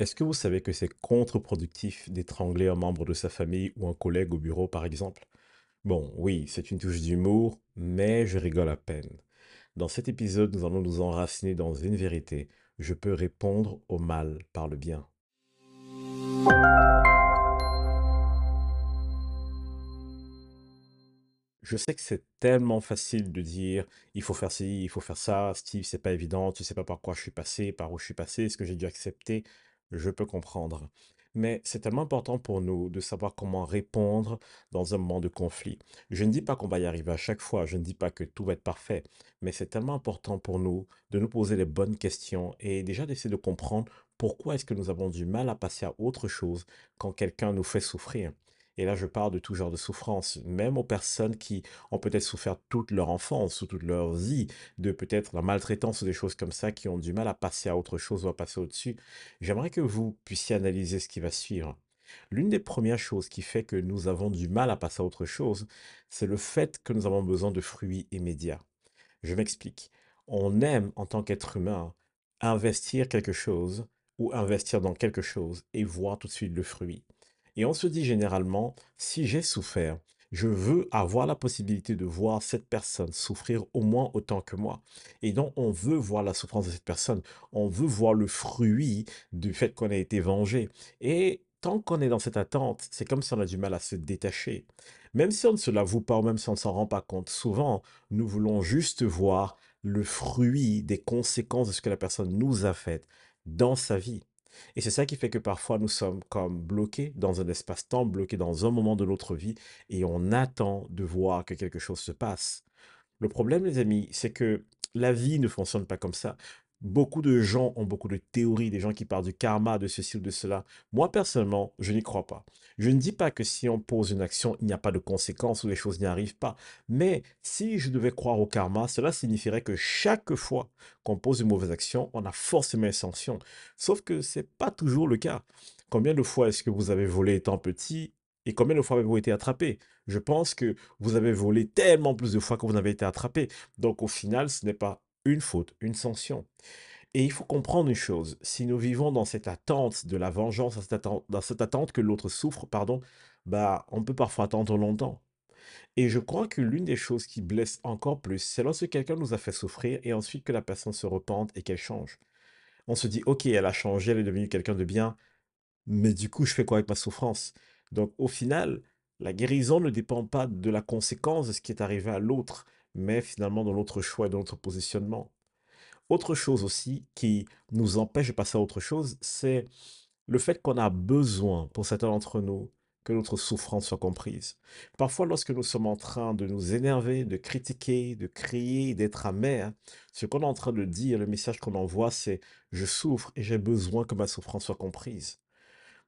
Est-ce que vous savez que c'est contre-productif d'étrangler un membre de sa famille ou un collègue au bureau, par exemple? Bon, oui, c'est une touche d'humour, mais je rigole à peine. Dans cet épisode, nous allons nous enraciner dans une vérité. Je peux répondre au mal par le bien. Je sais que c'est tellement facile de dire, il faut faire ci, il faut faire ça, Steve, c'est pas évident, tu sais pas par quoi je suis passé, par où je suis passé, ce que j'ai dû accepter, je peux comprendre. Mais c'est tellement important pour nous de savoir comment répondre dans un moment de conflit. Je ne dis pas qu'on va y arriver à chaque fois, je ne dis pas que tout va être parfait, mais c'est tellement important pour nous de nous poser les bonnes questions et déjà d'essayer de comprendre pourquoi est-ce que nous avons du mal à passer à autre chose quand quelqu'un nous fait souffrir. Et là, je parle de tout genre de souffrance, même aux personnes qui ont peut-être souffert toute leur enfance ou toute leur vie, de peut-être la maltraitance ou des choses comme ça, qui ont du mal à passer à autre chose ou à passer au-dessus. J'aimerais que vous puissiez analyser ce qui va suivre. L'une des premières choses qui fait que nous avons du mal à passer à autre chose, c'est le fait que nous avons besoin de fruits immédiats. Je m'explique. On aime, en tant qu'être humain, investir quelque chose ou investir dans quelque chose et voir tout de suite le fruit. Et on se dit généralement, si j'ai souffert, je veux avoir la possibilité de voir cette personne souffrir au moins autant que moi. Et donc, on veut voir la souffrance de cette personne. On veut voir le fruit du fait qu'on a été vengé. Et tant qu'on est dans cette attente, c'est comme si on a du mal à se détacher. Même si on ne se l'avoue pas ou même si on ne s'en rend pas compte, souvent, nous voulons juste voir le fruit des conséquences de ce que la personne nous a fait dans sa vie. Et c'est ça qui fait que parfois nous sommes comme bloqués dans un espace-temps, bloqués dans un moment de notre vie, et on attend de voir que quelque chose se passe. Le problème, les amis, c'est que la vie ne fonctionne pas comme ça. Beaucoup de gens ont beaucoup de théories, des gens qui parlent du karma, de ceci ou de cela. Moi, personnellement, je n'y crois pas. Je ne dis pas que si on pose une action, il n'y a pas de conséquences ou les choses n'y arrivent pas. Mais si je devais croire au karma, cela signifierait que chaque fois qu'on pose une mauvaise action, on a forcément une sanction. Sauf que ce n'est pas toujours le cas. Combien de fois est-ce que vous avez volé étant petit et combien de fois avez-vous été attrapé? Je pense que vous avez volé tellement plus de fois que vous n'avez été attrapé. Donc au final, ce n'est pas une faute, une sanction. Et il faut comprendre une chose, si nous vivons dans cette attente de la vengeance, dans cette attente, que l'autre souffre, pardon, bah, on peut parfois attendre longtemps. Et je crois que l'une des choses qui blesse encore plus, c'est lorsque quelqu'un nous a fait souffrir et ensuite que la personne se repente et qu'elle change. On se dit, ok, elle a changé, elle est devenue quelqu'un de bien, mais du coup, je fais quoi avec ma souffrance? Donc, au final, la guérison ne dépend pas de la conséquence de ce qui est arrivé à l'autre, mais finalement de notre choix et de notre positionnement. Autre chose aussi qui nous empêche de passer à autre chose, c'est le fait qu'on a besoin, pour certains d'entre nous, que notre souffrance soit comprise. Parfois, lorsque nous sommes en train de nous énerver, de critiquer, de crier, d'être amer, ce qu'on est en train de dire, le message qu'on envoie, c'est je souffre et j'ai besoin que ma souffrance soit comprise.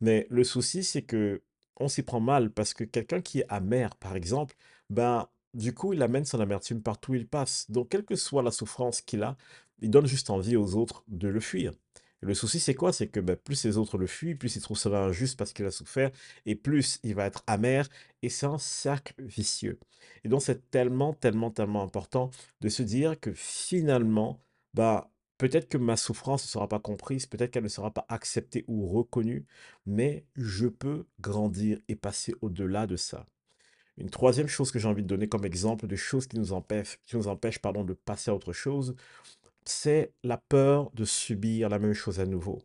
Mais le souci, c'est que on s'y prend mal parce que quelqu'un qui est amer, par exemple, ben, du coup, il amène son amertume partout où il passe. Donc, quelle que soit la souffrance qu'il a, il donne juste envie aux autres de le fuir. Le souci, c'est quoi? C'est que ben, plus les autres le fuient, plus il trouve cela injuste parce qu'il a souffert, et plus il va être amer, et c'est un cercle vicieux. Et donc, c'est tellement, tellement, tellement important de se dire que finalement, bah, peut-être que ma souffrance ne sera pas comprise, peut-être qu'elle ne sera pas acceptée ou reconnue, mais je peux grandir et passer au-delà de ça. Une troisième chose que j'ai envie de donner comme exemple de choses qui nous empêchent, qui nous empêchent, de passer à autre chose, c'est la peur de subir la même chose à nouveau.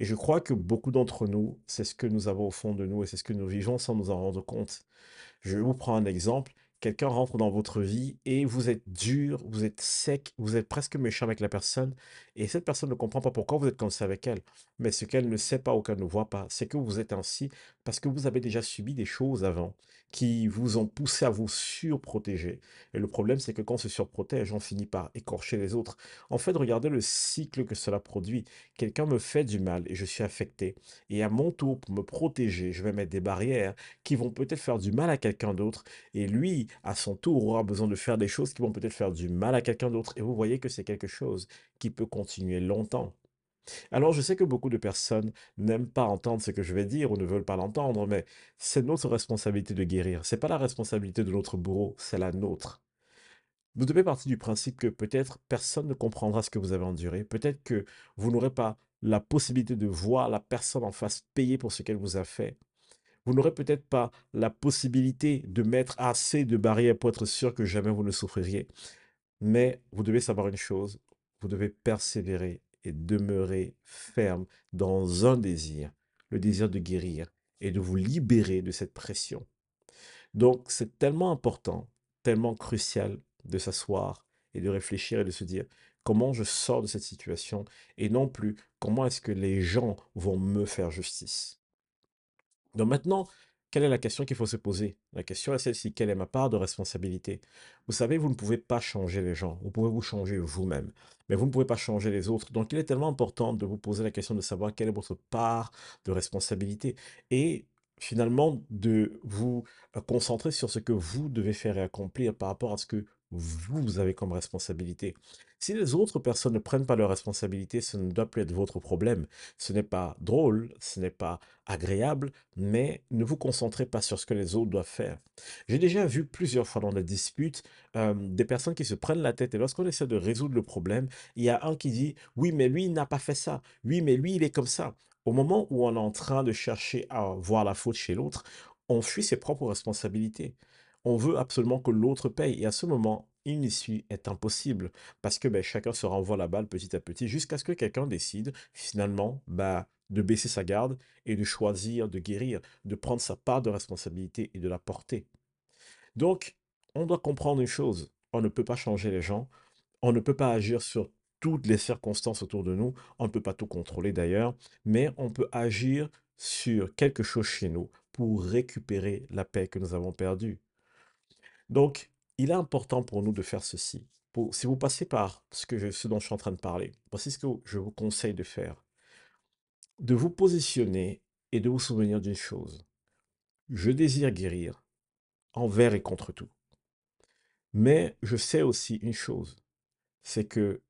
Et je crois que beaucoup d'entre nous, c'est ce que nous avons au fond de nous et c'est ce que nous vivons sans nous en rendre compte. Je vous prends un exemple. Quelqu'un rentre dans votre vie et vous êtes dur, vous êtes sec, vous êtes presque méchant avec la personne et cette personne ne comprend pas pourquoi vous êtes comme ça avec elle. Mais ce qu'elle ne sait pas ou qu'elle ne voit pas, c'est que vous êtes ainsi parce que vous avez déjà subi des choses avant qui vous ont poussé à vous surprotéger. Et le problème, c'est que quand on se surprotège, on finit par écorcher les autres. En fait, regardez le cycle que cela produit. Quelqu'un me fait du mal et je suis affecté. Et à mon tour, pour me protéger, je vais mettre des barrières qui vont peut-être faire du mal à quelqu'un d'autre. Et lui, à son tour, aura besoin de faire des choses qui vont peut-être faire du mal à quelqu'un d'autre. Et vous voyez que c'est quelque chose qui peut continuer longtemps. Alors, je sais que beaucoup de personnes n'aiment pas entendre ce que je vais dire ou ne veulent pas l'entendre, mais c'est notre responsabilité de guérir. C'est pas la responsabilité de notre bourreau, c'est la nôtre. Vous devez partir du principe que peut-être personne ne comprendra ce que vous avez enduré, peut-être que vous n'aurez pas la possibilité de voir la personne en face payer pour ce qu'elle vous a fait. Vous n'aurez peut-être pas la possibilité de mettre assez de barrières pour être sûr que jamais vous ne souffririez. Mais vous devez savoir une chose, vous devez persévérer et demeurer ferme dans un désir, le désir de guérir et de vous libérer de cette pression. Donc, c'est tellement important, tellement crucial de s'asseoir et de réfléchir et de se dire comment je sors de cette situation et non plus comment est-ce que les gens vont me faire justice. Donc maintenant, quelle est la question qu'il faut se poser? La question est celle-ci, quelle est ma part de responsabilité? Vous savez, vous ne pouvez pas changer les gens, vous pouvez vous changer vous-même, mais vous ne pouvez pas changer les autres. Donc il est tellement important de vous poser la question de savoir quelle est votre part de responsabilité et finalement de vous euh, concentrer sur ce que vous devez faire et accomplir par rapport à ce que vous avez comme responsabilité. Si les autres personnes ne prennent pas leurs responsabilités, ce ne doit plus être votre problème. Ce n'est pas drôle, ce n'est pas agréable, mais ne vous concentrez pas sur ce que les autres doivent faire. J'ai déjà vu plusieurs fois dans des disputes euh, des personnes qui se prennent la tête et lorsqu'on essaie de résoudre le problème, il y a un qui dit oui mais lui il n'a pas fait ça, oui mais lui il est comme ça. Au moment où on est en train de chercher à voir la faute chez l'autre, on fuit ses propres responsabilités. On veut absolument que l'autre paye. Et à ce moment, une issue est impossible parce que ben, chacun se renvoie la balle petit à petit jusqu'à ce que quelqu'un décide finalement bah, de baisser sa garde et de choisir de guérir, de prendre sa part de responsabilité et de la porter. Donc, on doit comprendre une chose, on ne peut pas changer les gens, on ne peut pas agir sur toutes les circonstances autour de nous, on ne peut pas tout contrôler d'ailleurs, mais on peut agir sur quelque chose chez nous pour récupérer la paix que nous avons perdue. Donc, il est important pour nous de faire ceci. si vous passez par ce, que ce dont je suis en train de parler, voici ce que je vous conseille de faire. De vous positionner et de vous souvenir d'une chose. Je désire guérir envers et contre tout. Mais je sais aussi une chose, c'est que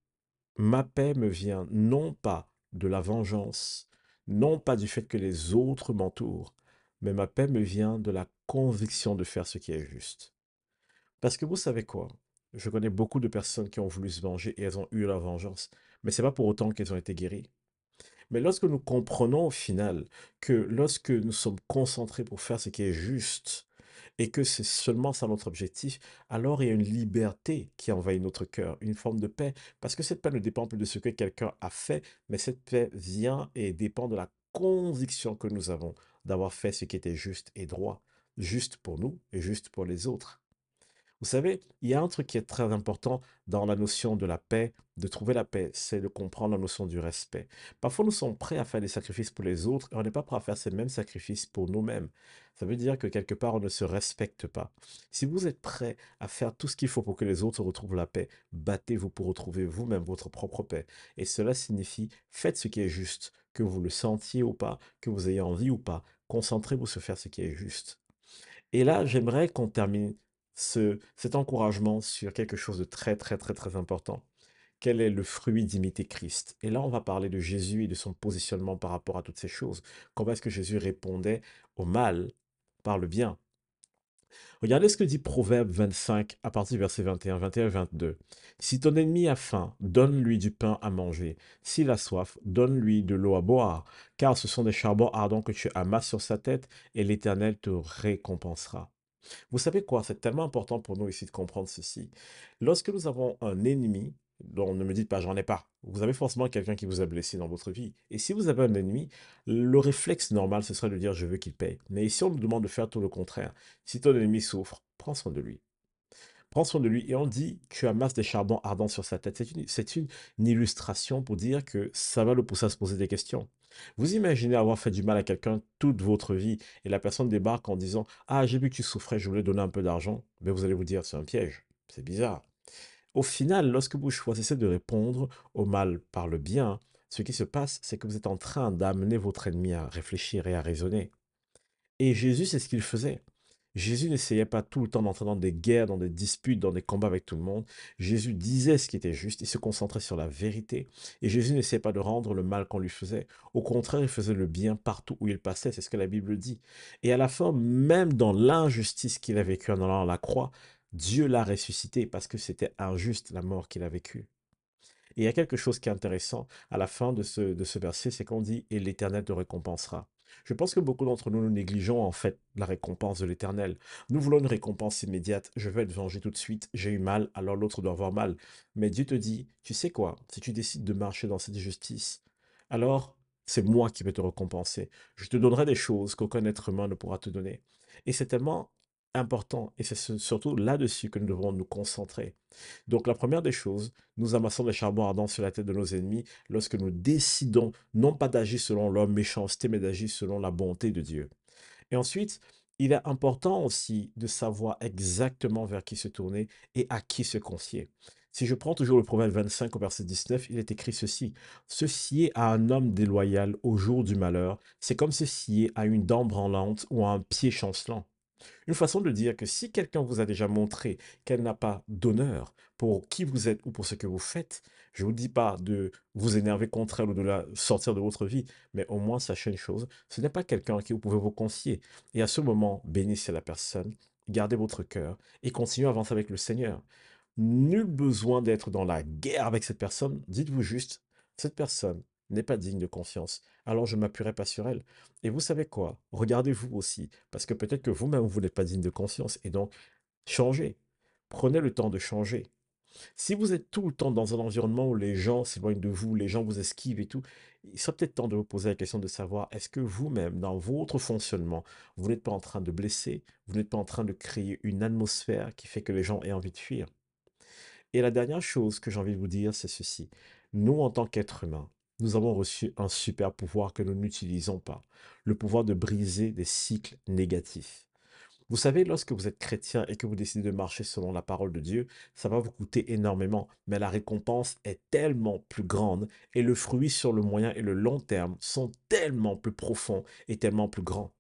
ma paix me vient non pas de la vengeance, non pas du fait que les autres m'entourent, mais ma paix me vient de la conviction de faire ce qui est juste. Parce que vous savez quoi? Je connais beaucoup de personnes qui ont voulu se venger et elles ont eu la vengeance. Mais c'est pas pour autant qu'elles ont été guéries. Mais lorsque nous comprenons au final que lorsque nous sommes concentrés pour faire ce qui est juste et que c'est seulement ça notre objectif, alors il y a une liberté qui envahit notre cœur, une forme de paix. Parce que cette paix ne dépend plus de ce que quelqu'un a fait, mais cette paix vient et dépend de la conviction que nous avons d'avoir fait ce qui était juste et droit, juste pour nous et juste pour les autres. Vous savez, il y a un truc qui est très important dans la notion de la paix, de trouver la paix, c'est de comprendre la notion du respect. Parfois, nous sommes prêts à faire des sacrifices pour les autres et on n'est pas prêt à faire ces mêmes sacrifices pour nous-mêmes. Ça veut dire que quelque part, on ne se respecte pas. Si vous êtes prêt à faire tout ce qu'il faut pour que les autres retrouvent la paix, battez-vous pour retrouver vous-même votre propre paix. Et cela signifie, faites ce qui est juste, que vous le sentiez ou pas, que vous ayez envie ou pas. Concentrez-vous sur faire ce qui est juste. Et là, j'aimerais qu'on termine ce, cet encouragement sur quelque chose de très, très, très, très important. Quel est le fruit d'imiter Christ? Et là, on va parler de Jésus et de son positionnement par rapport à toutes ces choses. Comment est-ce que Jésus répondait au mal par le bien? Regardez ce que dit Proverbe 25 à partir du verset 21, 21 et 22. Si ton ennemi a faim, donne-lui du pain à manger. S'il a soif, donne-lui de l'eau à boire, car ce sont des charbons ardents que tu amasses sur sa tête, et l'Éternel te récompensera. Vous savez quoi? C'est tellement important pour nous ici de comprendre ceci. Lorsque nous avons un ennemi, dont ne me dites pas j'en ai pas. Vous avez forcément quelqu'un qui vous a blessé dans votre vie. Et si vous avez un ennemi, le réflexe normal, ce serait de dire je veux qu'il paye. Mais ici, on nous demande de faire tout le contraire. Si ton ennemi souffre, prends soin de lui. Prends soin de lui. Et on dit tu amasses des charbons ardents sur sa tête. C'est une, une illustration pour dire que ça va le pousser à se poser des questions. Vous imaginez avoir fait du mal à quelqu'un toute votre vie et la personne débarque en disant Ah, j'ai vu que tu souffrais, je voulais donner un peu d'argent. Mais vous allez vous dire C'est un piège. C'est bizarre. Au final, lorsque vous choisissez de répondre au mal par le bien, ce qui se passe, c'est que vous êtes en train d'amener votre ennemi à réfléchir et à raisonner. Et Jésus, c'est ce qu'il faisait. Jésus n'essayait pas tout le temps d'entrer dans des guerres, dans des disputes, dans des combats avec tout le monde. Jésus disait ce qui était juste, il se concentrait sur la vérité. Et Jésus n'essayait pas de rendre le mal qu'on lui faisait. Au contraire, il faisait le bien partout où il passait, c'est ce que la Bible dit. Et à la fin, même dans l'injustice qu'il a vécue en allant à la croix, Dieu l'a ressuscité parce que c'était injuste la mort qu'il a vécue. Et il y a quelque chose qui est intéressant à la fin de ce, de ce verset, c'est qu'on dit, et l'Éternel te récompensera. Je pense que beaucoup d'entre nous, nous négligeons en fait la récompense de l'Éternel. Nous voulons une récompense immédiate. Je veux être vengé tout de suite. J'ai eu mal, alors l'autre doit avoir mal. Mais Dieu te dit, tu sais quoi, si tu décides de marcher dans cette justice, alors c'est moi qui vais te récompenser. Je te donnerai des choses qu'aucun être humain ne pourra te donner. Et c'est tellement important, et c'est surtout là-dessus que nous devons nous concentrer. Donc la première des choses, nous amassons des charbons ardents sur la tête de nos ennemis lorsque nous décidons non pas d'agir selon leur méchanceté, mais d'agir selon la bonté de Dieu. Et ensuite, il est important aussi de savoir exactement vers qui se tourner et à qui se confier. Si je prends toujours le proverbe 25 au verset 19, il est écrit ceci. Se à un homme déloyal au jour du malheur, c'est comme se à une dent branlante ou à un pied chancelant. Une façon de dire que si quelqu'un vous a déjà montré qu'elle n'a pas d'honneur pour qui vous êtes ou pour ce que vous faites, je ne vous dis pas de vous énerver contre elle ou de la sortir de votre vie, mais au moins sachez une chose, ce n'est pas quelqu'un à qui vous pouvez vous confier. Et à ce moment, bénissez la personne, gardez votre cœur et continuez à avancer avec le Seigneur. Nul besoin d'être dans la guerre avec cette personne. Dites-vous juste, cette personne n'est pas digne de confiance, alors je ne m'appuierai pas sur elle. Et vous savez quoi? Regardez-vous aussi, parce que peut-être que vous-même, vous n'êtes pas digne de confiance, et donc changez. Prenez le temps de changer. Si vous êtes tout le temps dans un environnement où les gens s'éloignent de vous, les gens vous esquivent et tout, il sera peut-être temps de vous poser la question de savoir est-ce que vous-même, dans votre fonctionnement, vous n'êtes pas en train de blesser, vous n'êtes pas en train de créer une atmosphère qui fait que les gens aient envie de fuir? Et la dernière chose que j'ai envie de vous dire, c'est ceci. Nous, en tant qu'êtres humains, nous avons reçu un super pouvoir que nous n'utilisons pas, le pouvoir de briser des cycles négatifs. Vous savez, lorsque vous êtes chrétien et que vous décidez de marcher selon la parole de Dieu, ça va vous coûter énormément, mais la récompense est tellement plus grande et le fruit sur le moyen et le long terme sont tellement plus profonds et tellement plus grands.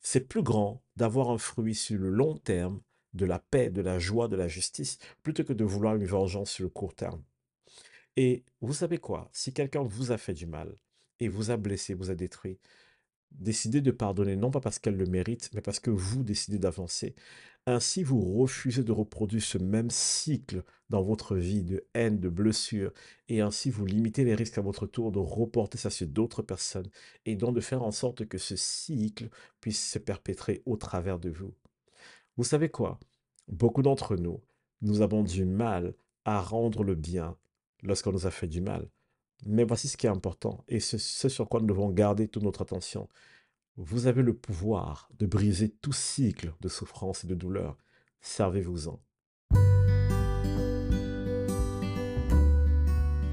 C'est plus grand d'avoir un fruit sur le long terme de la paix, de la joie, de la justice, plutôt que de vouloir une vengeance sur le court terme. Et vous savez quoi? Si quelqu'un vous a fait du mal et vous a blessé, vous a détruit, décidez de pardonner, non pas parce qu'elle le mérite, mais parce que vous décidez d'avancer. Ainsi, vous refusez de reproduire ce même cycle dans votre vie de haine, de blessure, et ainsi vous limitez les risques à votre tour de reporter ça sur d'autres personnes, et donc de faire en sorte que ce cycle puisse se perpétrer au travers de vous. Vous savez quoi? Beaucoup d'entre nous, nous avons du mal à rendre le bien lorsqu'on nous a fait du mal. Mais voici ce qui est important, et ce sur quoi nous devons garder toute notre attention. Vous avez le pouvoir de briser tout cycle de souffrance et de douleur. Servez-vous-en.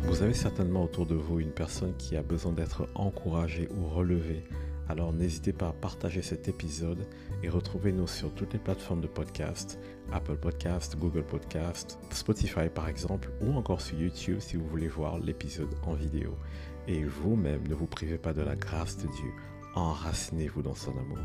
Vous avez certainement autour de vous une personne qui a besoin d'être encouragée ou relevée alors n'hésitez pas à partager cet épisode et retrouvez-nous sur toutes les plateformes de podcast, Apple Podcast, Google Podcast, Spotify par exemple, ou encore sur YouTube si vous voulez voir l'épisode en vidéo. Et vous-même, ne vous privez pas de la grâce de Dieu. Enracinez-vous dans son amour.